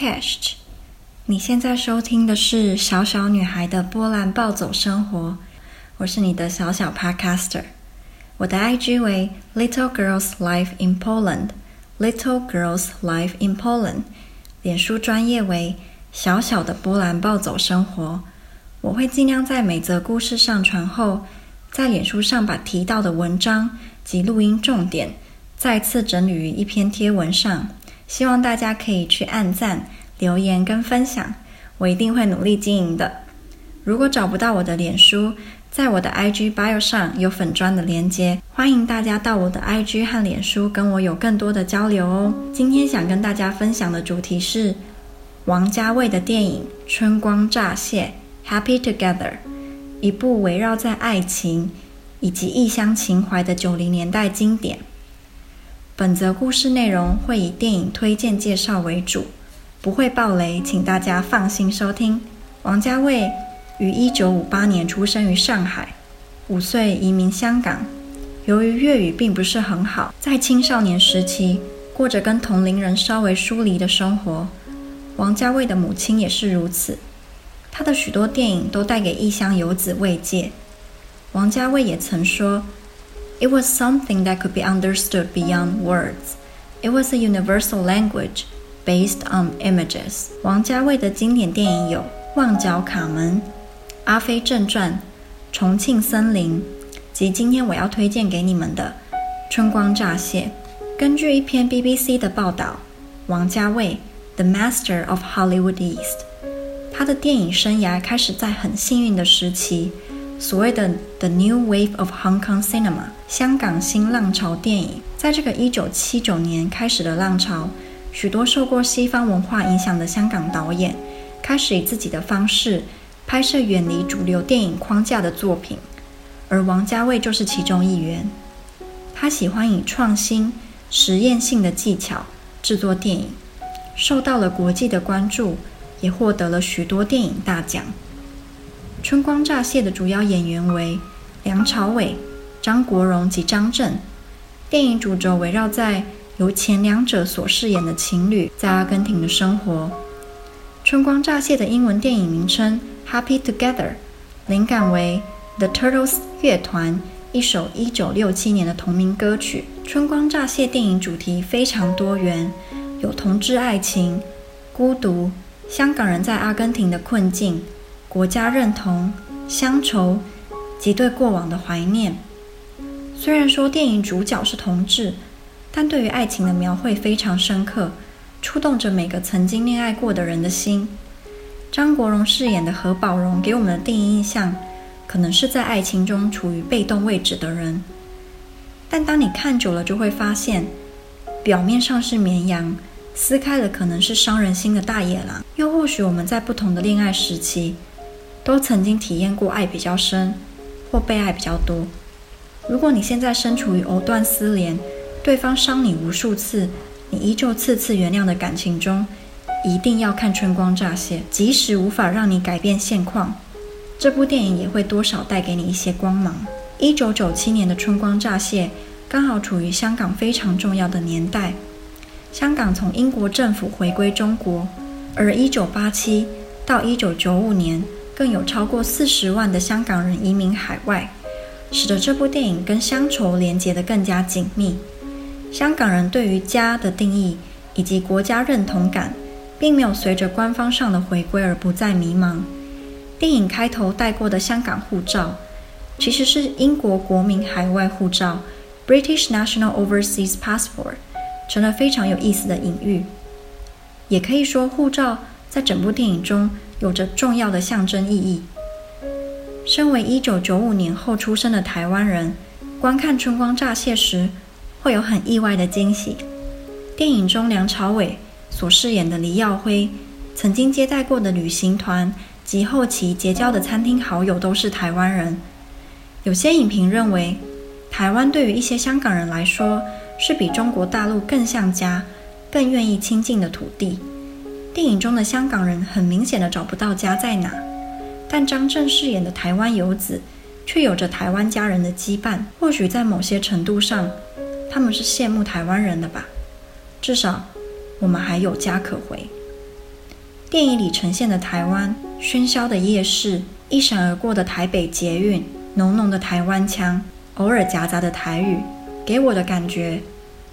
Podcast。你现在收听的是《小小女孩的波兰暴走生活》，我是你的小小 Podcaster。我的 IG 为 Little Girls Life in Poland，Little Girls Life in Poland。脸书专业为小小的波兰暴走生活。我会尽量在每则故事上传后，在脸书上把提到的文章及录音重点再次整理于一篇贴文上。希望大家可以去按赞、留言跟分享，我一定会努力经营的。如果找不到我的脸书，在我的 IG bio 上有粉砖的连接，欢迎大家到我的 IG 和脸书跟我有更多的交流哦。今天想跟大家分享的主题是王家卫的电影《春光乍泄》（Happy Together），一部围绕在爱情以及异乡情怀的九零年代经典。本则故事内容会以电影推荐介绍为主，不会爆雷，请大家放心收听。王家卫于一九五八年出生于上海，五岁移民香港。由于粤语并不是很好，在青少年时期过着跟同龄人稍微疏离的生活。王家卫的母亲也是如此，他的许多电影都带给异乡游子慰藉。王家卫也曾说。It was something that could be understood beyond words. It was a universal language based on images. 王家卫的经典电影有《旺角卡门》《阿飞正传》《重庆森林》及今天我要推荐给你们的《春光乍泄》。根据一篇 BBC 的报道，王家卫 The Master of Hollywood East，他的电影生涯开始在很幸运的时期。 所谓的 The New Wave of Hong Kong Cinema，香港新浪潮电影，在这个一九七九年开始的浪潮，许多受过西方文化影响的香港导演，开始以自己的方式拍摄远离主流电影框架的作品，而王家卫就是其中一员。他喜欢以创新、实验性的技巧制作电影，受到了国际的关注，也获得了许多电影大奖。《春光乍泄》的主要演员为梁朝伟、张国荣及张震。电影主轴围绕在由前两者所饰演的情侣在阿根廷的生活。《春光乍泄》的英文电影名称《Happy Together》，灵感为 The Turtles 乐团一首1967年的同名歌曲。《春光乍泄》电影主题非常多元，有同志爱情、孤独、香港人在阿根廷的困境。国家认同、乡愁及对过往的怀念。虽然说电影主角是同志，但对于爱情的描绘非常深刻，触动着每个曾经恋爱过的人的心。张国荣饰演的何宝荣给我们的第一印象，可能是在爱情中处于被动位置的人。但当你看久了，就会发现，表面上是绵羊，撕开了可能是伤人心的大野狼。又或许我们在不同的恋爱时期，都曾经体验过爱比较深，或被爱比较多。如果你现在身处于藕断丝连，对方伤你无数次，你依旧次次原谅的感情中，一定要看《春光乍泄》。即使无法让你改变现况，这部电影也会多少带给你一些光芒。一九九七年的《春光乍泄》刚好处于香港非常重要的年代，香港从英国政府回归中国，而一九八七到一九九五年。更有超过四十万的香港人移民海外，使得这部电影跟乡愁连接得更加紧密。香港人对于家的定义以及国家认同感，并没有随着官方上的回归而不再迷茫。电影开头带过的香港护照，其实是英国国民海外护照 （British National Overseas Passport），成了非常有意思的隐喻。也可以说，护照在整部电影中。有着重要的象征意义。身为一九九五年后出生的台湾人，观看《春光乍泄》时，会有很意外的惊喜。电影中梁朝伟所饰演的黎耀辉，曾经接待过的旅行团及后期结交的餐厅好友都是台湾人。有些影评认为，台湾对于一些香港人来说，是比中国大陆更像家、更愿意亲近的土地。电影中的香港人很明显的找不到家在哪，但张震饰演的台湾游子却有着台湾家人的羁绊。或许在某些程度上，他们是羡慕台湾人的吧。至少我们还有家可回。电影里呈现的台湾，喧嚣的夜市，一闪而过的台北捷运，浓浓的台湾腔，偶尔夹杂的台语，给我的感觉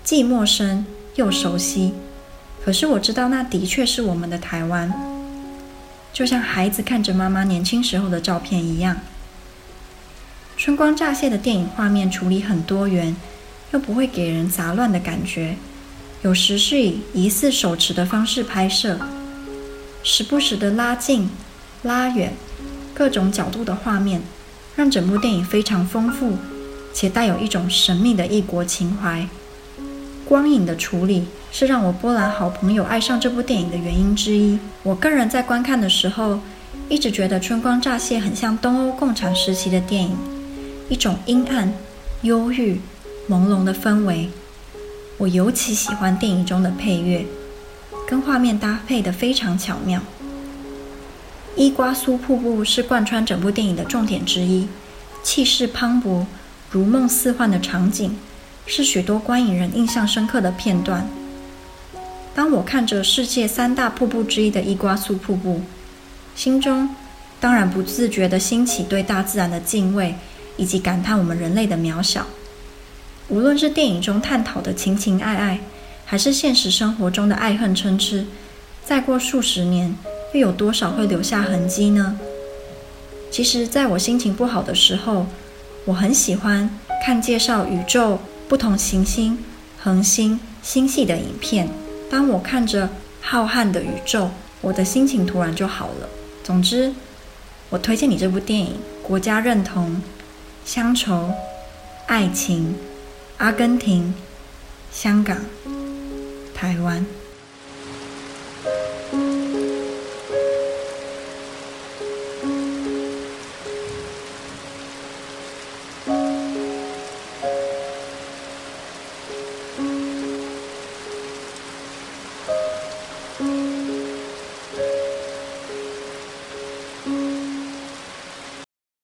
既陌生又熟悉。可是我知道，那的确是我们的台湾，就像孩子看着妈妈年轻时候的照片一样。春光乍泄的电影画面处理很多元，又不会给人杂乱的感觉。有时是以疑似手持的方式拍摄，时不时的拉近、拉远，各种角度的画面，让整部电影非常丰富，且带有一种神秘的异国情怀。光影的处理是让我波兰好朋友爱上这部电影的原因之一。我个人在观看的时候，一直觉得《春光乍泄》很像东欧共产时期的电影，一种阴暗、忧郁、朦胧的氛围。我尤其喜欢电影中的配乐，跟画面搭配得非常巧妙。伊瓜苏瀑布是贯穿整部电影的重点之一，气势磅礴、如梦似幻的场景，是许多观影人印象深刻的片段。当我看着世界三大瀑布之一的伊瓜苏瀑布，心中当然不自觉地兴起对大自然的敬畏，以及感叹我们人类的渺小。无论是电影中探讨的情情爱爱，还是现实生活中的爱恨嗔痴，再过数十年，又有多少会留下痕迹呢？其实，在我心情不好的时候，我很喜欢看介绍宇宙不同行星、恒星、星系的影片。当我看着浩瀚的宇宙，我的心情突然就好了。总之，我推荐你这部电影：国家认同、乡愁、爱情。阿根廷、香港、台湾。